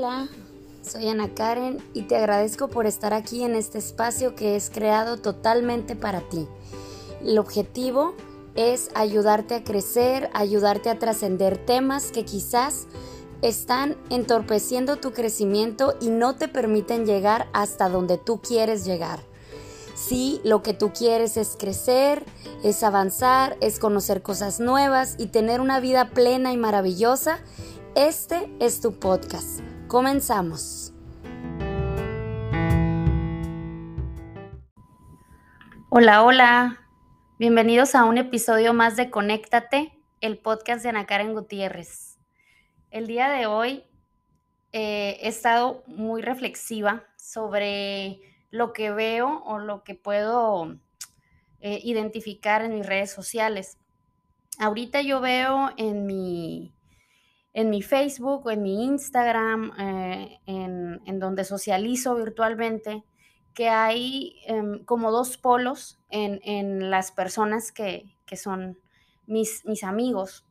Hola, soy Ana Karen y te agradezco por estar aquí en este espacio que es creado totalmente para ti. El objetivo es ayudarte a crecer, ayudarte a trascender temas que quizás están entorpeciendo tu crecimiento y no te permiten llegar hasta donde tú quieres llegar. Si lo que tú quieres es crecer, es avanzar, es conocer cosas nuevas y tener una vida plena y maravillosa, este es tu podcast. Comenzamos. Hola, hola. Bienvenidos a un episodio más de Conéctate, el podcast de Ana Karen Gutiérrez. El día de hoy eh, he estado muy reflexiva sobre lo que veo o lo que puedo eh, identificar en mis redes sociales. Ahorita yo veo en mi, en mi Facebook o en mi Instagram, eh, en, donde socializo virtualmente, que hay em, como dos polos en, las personas que, son mis, mis amigos.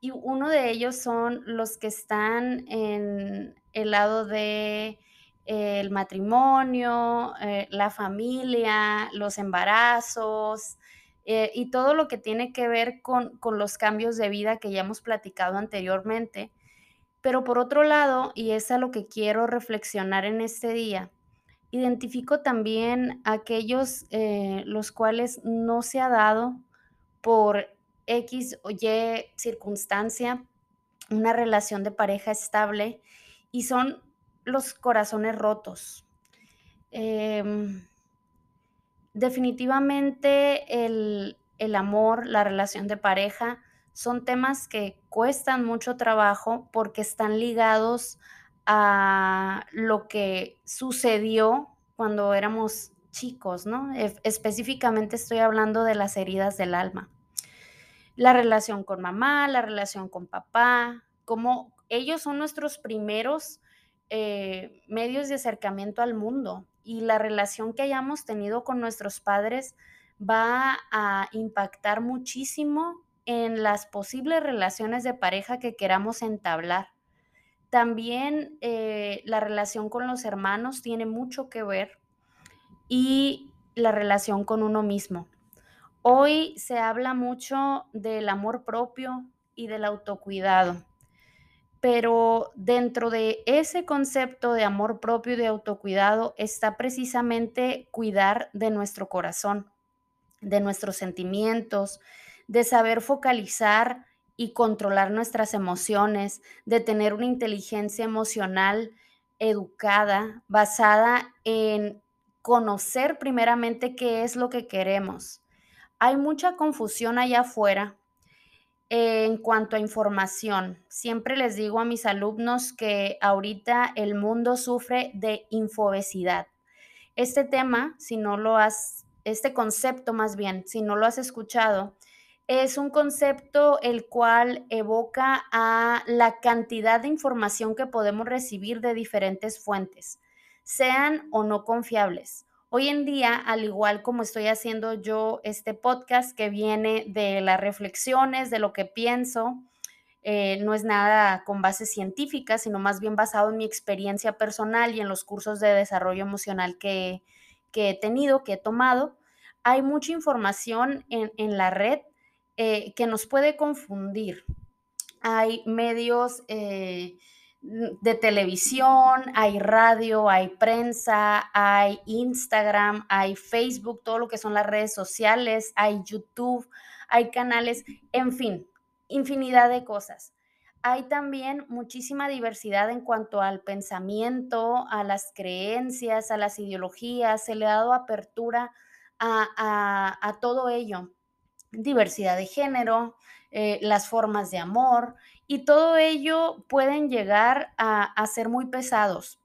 Y uno de ellos son los que están en el lado de el matrimonio, eh, la familia, los embarazos eh, y todo lo que tiene que ver con, los cambios de vida que ya hemos platicado anteriormente. Pero por otro lado, y es a lo que quiero reflexionar en este día, identifico también aquellos eh, los cuales no se ha dado por X o Y circunstancia una relación de pareja estable y son los corazones rotos. Em, definitivamente el, el amor, la relación de pareja, son temas que cuestan mucho trabajo porque están ligados a lo que sucedió cuando éramos chicos, ¿no? Específicamente estoy hablando de las heridas del alma. La relación con mamá, la relación con papá, como ellos son nuestros primeros eh, medios de acercamiento al mundo y la relación que hayamos tenido con nuestros padres va a impactar muchísimo en las posibles relaciones de pareja que queramos entablar. También eh, la relación con los hermanos tiene mucho que ver y la relación con uno mismo. Hoy se habla mucho del amor propio y del autocuidado pero dentro de ese concepto de amor propio y de autocuidado está precisamente cuidar de nuestro corazón, de nuestros sentimientos, de saber focalizar y controlar nuestras emociones, de tener una inteligencia emocional educada, basada en conocer primeramente qué es lo que queremos. Hay mucha confusión allá afuera en cuanto a información, siempre les digo a mis alumnos que ahorita el mundo sufre de infobesidad. Este tema, si no lo has, este concepto más bien, si no lo has escuchado, es un concepto el cual evoca a la cantidad de información que podemos recibir de diferentes fuentes, sean o no confiables. Hoy en día, al igual como estoy haciendo yo este podcast que viene de las reflexiones, de lo que pienso, eh, no es nada con base científica, sino más bien basado en mi experiencia personal y en los cursos de desarrollo emocional que, he tenido, que he tomado. Hay mucha información en, la red eh, que nos puede confundir. Hay medios... Eh, de televisión, hay radio, hay prensa, hay Instagram, hay Facebook, todo lo que son las redes sociales, hay YouTube, hay canales, en fin, infinidad de cosas. Hay también muchísima diversidad en cuanto al pensamiento, a las creencias, a las ideologías, se le ha dado apertura a, a todo ello. Diversidad de género, eh, las formas de amor, y todo ello pueden llegar a, ser muy pesados,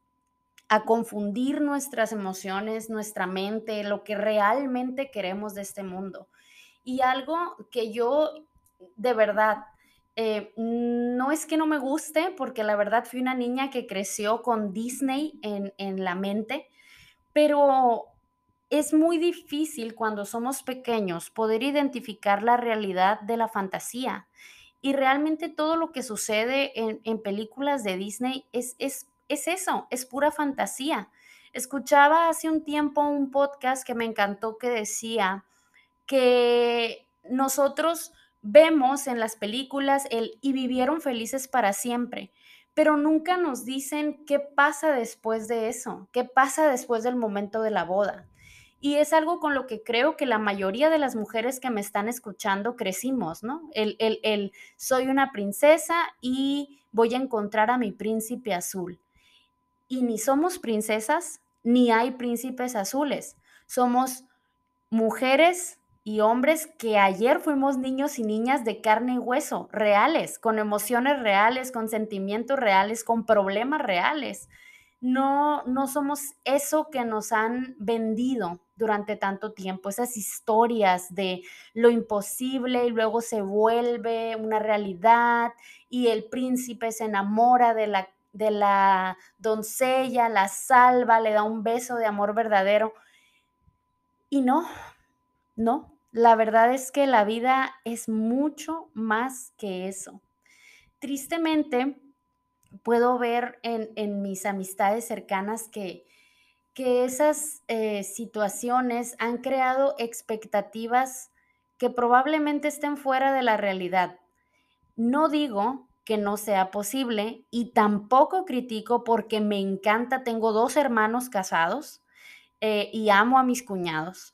a confundir nuestras emociones, nuestra mente, lo que realmente queremos de este mundo. Y algo que yo de verdad, eh, no es que no me guste, porque la verdad fui una niña que creció con Disney en, en la mente, pero es muy difícil cuando somos pequeños poder identificar la realidad de la fantasía. Y realmente todo lo que sucede en, películas de Disney es, es, es eso, es pura fantasía. Escuchaba hace un tiempo un podcast que me encantó que decía que nosotros vemos en las películas el y vivieron felices para siempre, pero nunca nos dicen qué pasa después de eso, qué pasa después del momento de la boda. Y es algo con lo que creo que la mayoría de las mujeres que me están escuchando crecimos, ¿no? El, soy una princesa y voy a encontrar a mi príncipe azul. Y ni somos princesas, ni hay príncipes azules. Somos mujeres y hombres que ayer fuimos niños y niñas de carne y hueso, reales, con emociones reales, con sentimientos reales, con problemas reales no, no somos eso que nos han vendido durante tanto tiempo, esas historias de lo imposible y luego se vuelve una realidad y el príncipe se enamora de la, de la doncella, la salva, le da un beso de amor verdadero. Y no, no, la verdad es que la vida es mucho más que eso. Tristemente, puedo ver en, mis amistades cercanas que, que esas eh, situaciones han creado expectativas que probablemente estén fuera de la realidad. No digo que no sea posible y tampoco critico porque me encanta, tengo dos hermanos casados eh, y amo a mis cuñados,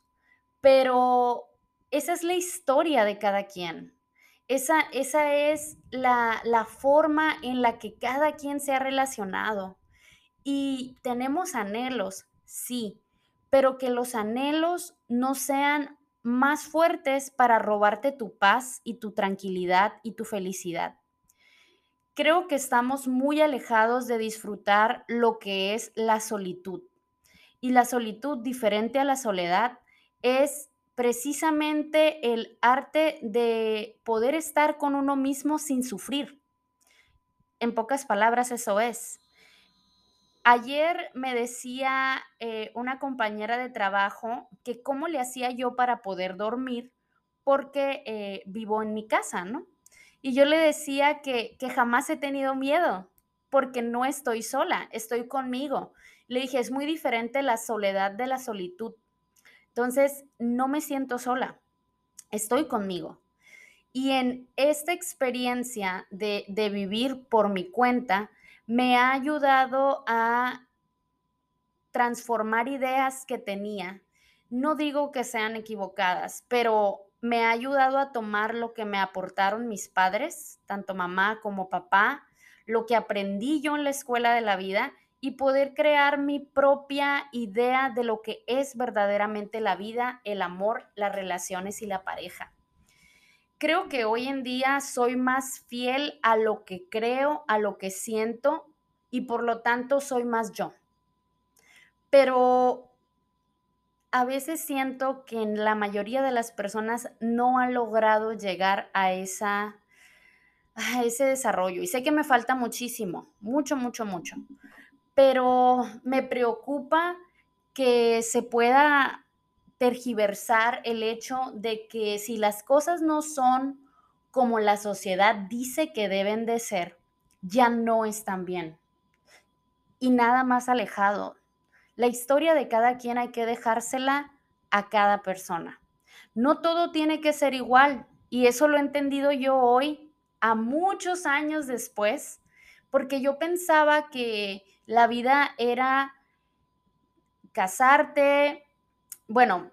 pero esa es la historia de cada quien. Esa, esa es la, la forma en la que cada quien se ha relacionado. Y tenemos anhelos, sí, pero que los anhelos no sean más fuertes para robarte tu paz y tu tranquilidad y tu felicidad. Creo que estamos muy alejados de disfrutar lo que es la solitud. Y la solitud, diferente a la soledad, es precisamente el arte de poder estar con uno mismo sin sufrir. En pocas palabras, eso es. Ayer me decía eh, una compañera de trabajo que cómo le hacía yo para poder dormir porque eh, vivo en mi casa, ¿no? Y yo le decía que, que jamás he tenido miedo porque no estoy sola, estoy conmigo. Le dije, es muy diferente la soledad de la solitud entonces, no me siento sola, estoy conmigo. Y en esta experiencia de, vivir por mi cuenta, me ha ayudado a transformar ideas que tenía. No digo que sean equivocadas, pero me ha ayudado a tomar lo que me aportaron mis padres, tanto mamá como papá, lo que aprendí yo en la escuela de la vida y poder crear mi propia idea de lo que es verdaderamente la vida, el amor, las relaciones y la pareja. Creo que hoy en día soy más fiel a lo que creo, a lo que siento y por lo tanto soy más yo. Pero a veces siento que en la mayoría de las personas no ha logrado llegar a esa a ese desarrollo y sé que me falta muchísimo, mucho, mucho, mucho pero me preocupa que se pueda tergiversar el hecho de que si las cosas no son como la sociedad dice que deben de ser, ya no están bien. Y nada más alejado. La historia de cada quien hay que dejársela a cada persona. No todo tiene que ser igual. Y eso lo he entendido yo hoy, a muchos años después, porque yo pensaba que la vida era casarte, bueno,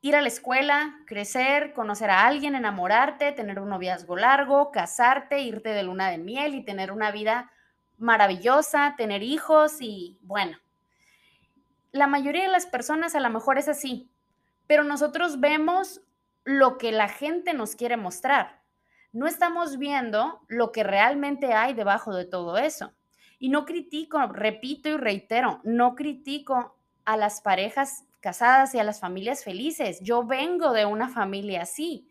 ir a la escuela, crecer, conocer a alguien, enamorarte, tener un noviazgo largo, casarte, irte de luna de miel y tener una vida maravillosa, tener hijos y bueno. La mayoría de las personas a lo mejor es así, pero nosotros vemos lo que la gente nos quiere mostrar. No estamos viendo lo que realmente hay debajo de todo eso. Y no critico, repito y reitero, no critico a las parejas casadas y a las familias felices. Yo vengo de una familia así.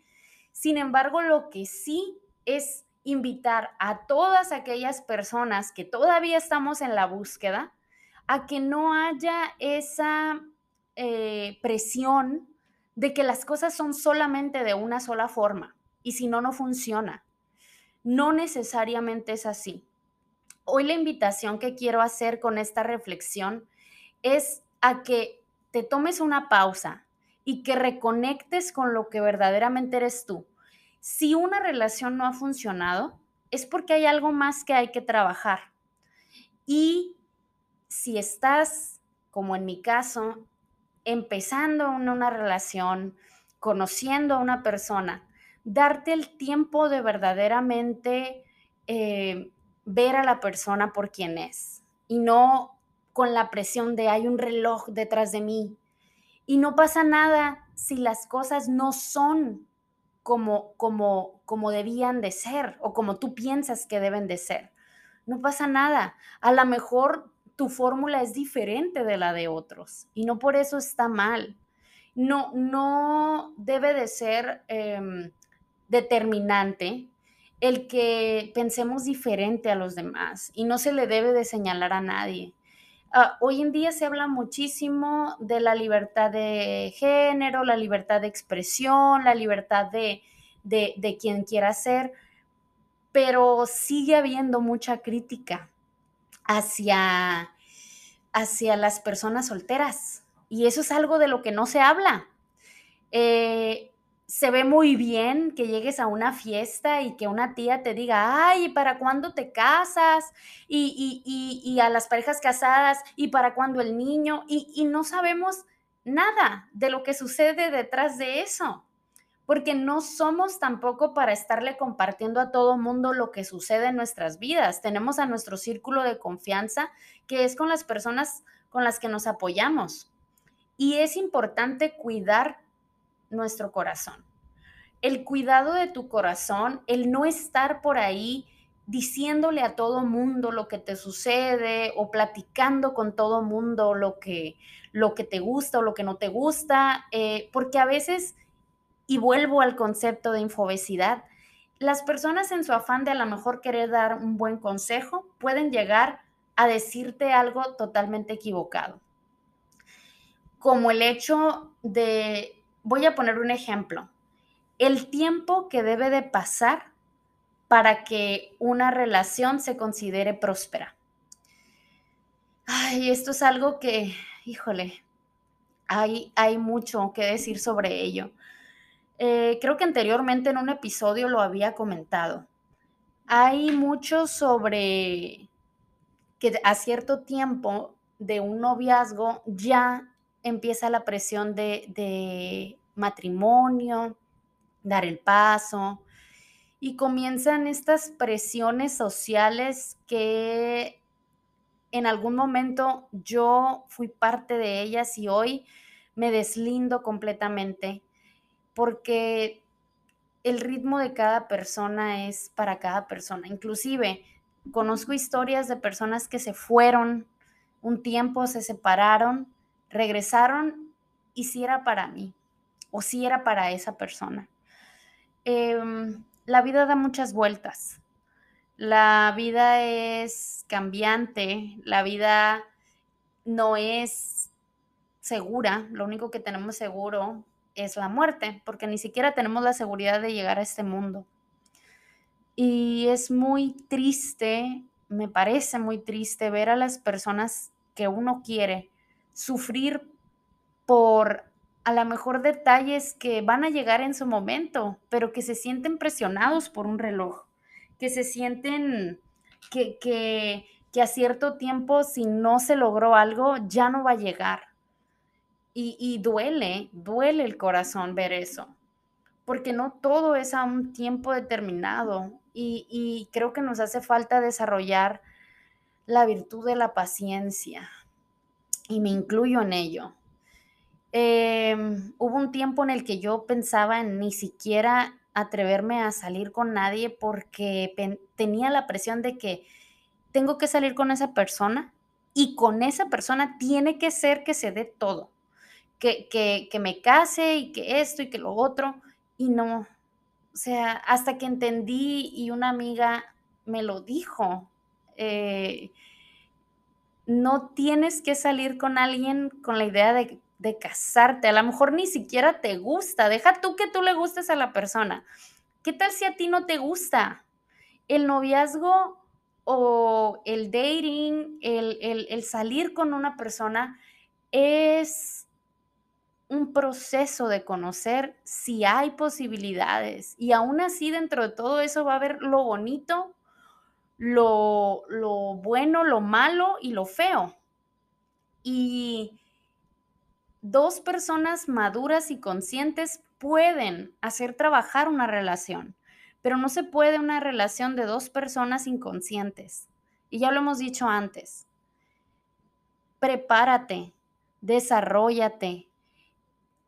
Sin embargo, lo que sí es invitar a todas aquellas personas que todavía estamos en la búsqueda a que no haya esa eh, presión de que las cosas son solamente de una sola forma y si no, no funciona. No necesariamente es así hoy la invitación que quiero hacer con esta reflexión es a que te tomes una pausa y que reconectes con lo que verdaderamente eres tú. Si una relación no ha funcionado, es porque hay algo más que hay que trabajar. Y si estás, como en mi caso, empezando una, relación, conociendo a una persona, darte el tiempo de verdaderamente eh, ver a la persona por quien es y no con la presión de hay un reloj detrás de mí. Y no pasa nada si las cosas no son como, como, como debían de ser o como tú piensas que deben de ser. No pasa nada. A lo mejor tu fórmula es diferente de la de otros y no por eso está mal. No, no debe de ser em, determinante el que pensemos diferente a los demás y no se le debe de señalar a nadie. Ah, hoy en día se habla muchísimo de la libertad de género, la libertad de expresión, la libertad de, de quien quiera ser, pero sigue habiendo mucha crítica hacia, hacia las personas solteras. Y eso es algo de lo que no se habla. Eh, se ve muy bien que llegues a una fiesta y que una tía te diga, ay, ¿para cuándo te casas? Y, y, a las parejas casadas, ¿y para cuándo el niño? y no sabemos nada de lo que sucede detrás de eso porque no somos tampoco para estarle compartiendo a todo mundo lo que sucede en nuestras vidas. Tenemos a nuestro círculo de confianza, que es con las personas con las que nos apoyamos. Y es importante cuidar nuestro corazón. El cuidado de tu corazón, el no estar por ahí diciéndole a todo mundo lo que te sucede o platicando con todo mundo lo que, lo que te gusta o lo que no te gusta, eh, porque a veces y vuelvo al concepto de infobesidad. Las personas en su afán de a lo mejor querer dar un buen consejo pueden llegar a decirte algo totalmente equivocado. Como el hecho de, voy a poner un ejemplo, el tiempo que debe de pasar para que una relación se considere próspera. Ay, esto es algo que, híjole, hay, hay mucho que decir sobre ello. Eh, creo que anteriormente en un episodio lo había comentado. Hay mucho sobre que a cierto tiempo de un noviazgo ya empieza la presión de, matrimonio, dar el paso, y comienzan estas presiones sociales que en algún momento yo fui parte de ellas y hoy me deslindo completamente porque el ritmo de cada persona es para cada persona. Inclusive conozco historias de personas que se fueron un tiempo, se separaron, regresaron y si era para mí o si era para esa persona. Em, la vida da muchas vueltas. La vida es cambiante, la vida no es segura, lo único que tenemos seguro es la muerte, porque ni siquiera tenemos la seguridad de llegar a este mundo. Y es muy triste, me parece muy triste ver a las personas que uno quiere sufrir por a lo mejor detalles que van a llegar en su momento, pero que se sienten presionados por un reloj, que se sienten que, que, que a cierto tiempo si no se logró algo ya no va a llegar. Y, duele, duele el corazón ver eso, porque no todo es a un tiempo determinado y, creo que nos hace falta desarrollar la virtud de la paciencia y me incluyo en ello. Em, hubo un tiempo en el que yo pensaba en ni siquiera atreverme a salir con nadie porque tenía la presión de que tengo que salir con esa persona y con esa persona tiene que ser que se dé todo que, me case y que esto y que lo otro, y no, o sea, hasta que entendí y una amiga me lo dijo, eh, no tienes que salir con alguien con la idea de, casarte, a lo mejor ni siquiera te gusta, deja tú que tú le gustes a la persona. ¿Qué tal si a ti no te gusta? El noviazgo o el dating, el, el salir con una persona es un proceso de conocer si hay posibilidades. Y aún así, dentro de todo eso va a haber lo bonito, lo, lo bueno, lo malo y lo feo. Y dos personas maduras y conscientes pueden hacer trabajar una relación, pero no se puede una relación de dos personas inconscientes. Y ya lo hemos dicho antes. Prepárate, desarrollate,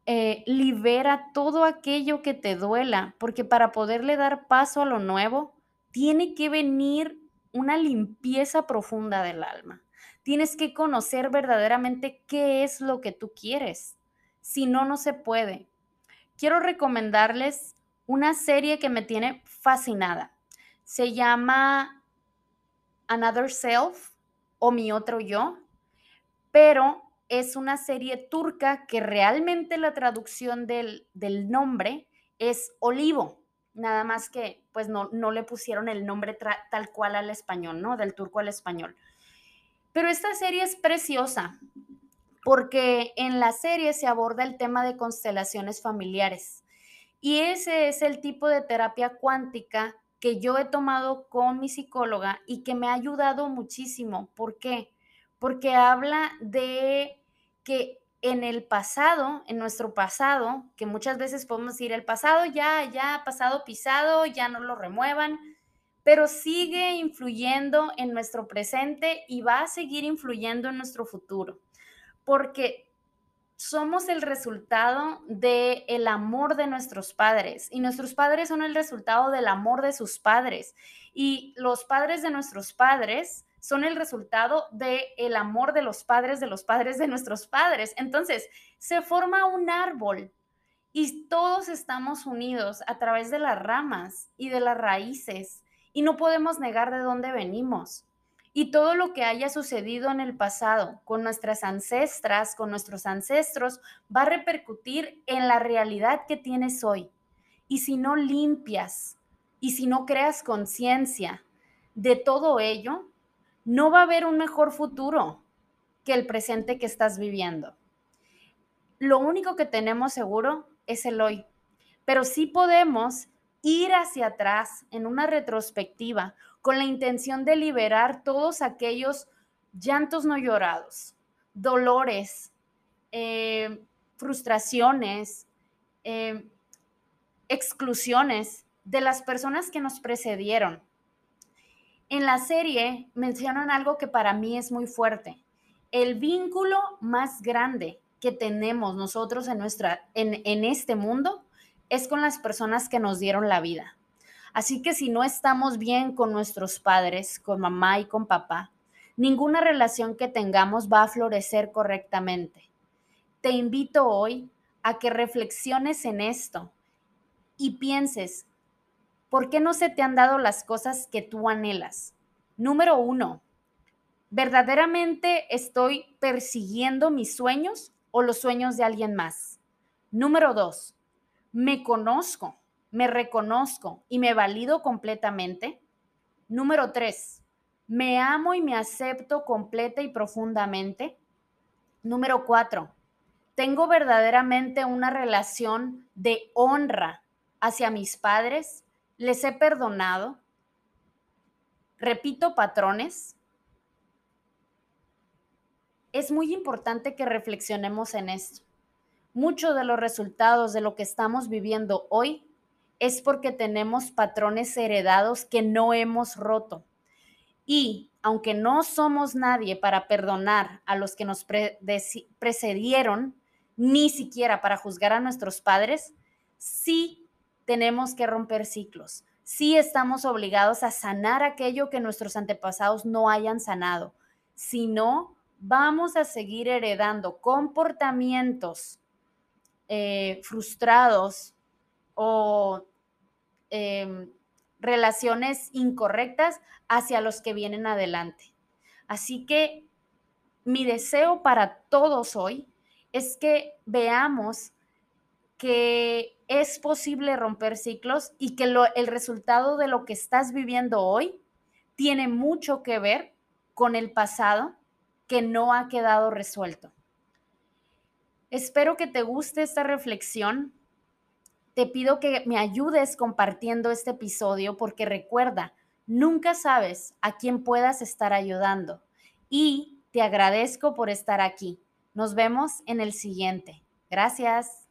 eh, libera todo aquello que te duela, porque para poderle dar paso a lo nuevo, tiene que venir una limpieza profunda del alma. Tienes que conocer verdaderamente qué es lo que tú quieres. Si no, no se puede. Quiero recomendarles una serie que me tiene fascinada. Se llama Another Self o Mi Otro Yo, pero es una serie turca que realmente la traducción del, nombre es olivo, nada más que pues no, no le pusieron el nombre tal cual al español, ¿no? Del turco al español. Pero esta serie es preciosa porque en la serie se aborda el tema de constelaciones familiares y ese es el tipo de terapia cuántica que yo he tomado con mi psicóloga y que me ha ayudado muchísimo. ¿Por qué? Porque habla de que en el pasado, en nuestro pasado, que muchas veces podemos decir, el pasado ya, ya pasado pisado, ya no lo remuevan, pero sigue influyendo en nuestro presente y va a seguir influyendo en nuestro futuro, porque somos el resultado del el amor de nuestros padres y nuestros padres son el resultado del amor de sus padres y los padres de nuestros padres son el resultado del el amor de los padres de los padres de nuestros padres. Entonces, se forma un árbol y todos estamos unidos a través de las ramas y de las raíces y no podemos negar de dónde venimos. Y todo lo que haya sucedido en el pasado con nuestras ancestras, con nuestros ancestros, va a repercutir en la realidad que tienes hoy. Y si no limpias y si no creas conciencia de todo ello, no va a haber un mejor futuro que el presente que estás viviendo. Lo único que tenemos seguro es el hoy, pero sí podemos ir hacia atrás en una retrospectiva con la intención de liberar todos aquellos llantos no llorados, dolores, eh, frustraciones, eh, exclusiones de las personas que nos precedieron en la serie mencionan algo que para mí es muy fuerte. El vínculo más grande que tenemos nosotros en, nuestra, en, este mundo es con las personas que nos dieron la vida. Así que si no estamos bien con nuestros padres, con mamá y con papá, ninguna relación que tengamos va a florecer correctamente. Te invito hoy a que reflexiones en esto y pienses ¿Por qué no se te han dado las cosas que tú anhelas? Número uno, ¿verdaderamente estoy persiguiendo mis sueños o los sueños de alguien más? Número dos, ¿me conozco, me reconozco y me valido completamente? Número tres, ¿me amo y me acepto completa y profundamente? Número cuatro, ¿tengo verdaderamente una relación de honra hacia mis padres, les he perdonado, repito patrones. Es muy importante que reflexionemos en esto. Muchos de los resultados de lo que estamos viviendo hoy es porque tenemos patrones heredados que no hemos roto. Y aunque no somos nadie para perdonar a los que nos precedieron, ni siquiera para juzgar a nuestros padres, sí tenemos que romper ciclos. Sí estamos obligados a sanar aquello que nuestros antepasados no hayan sanado. Si no, vamos a seguir heredando comportamientos eh, frustrados o em, relaciones incorrectas hacia los que vienen adelante. Así que mi deseo para todos hoy es que veamos que es posible romper ciclos y que el resultado de lo que estás viviendo hoy tiene mucho que ver con el pasado que no ha quedado resuelto. Espero que te guste esta reflexión. Te pido que me ayudes compartiendo este episodio porque recuerda, nunca sabes a quién puedas estar ayudando. Y te agradezco por estar aquí. Nos vemos en el siguiente. Gracias.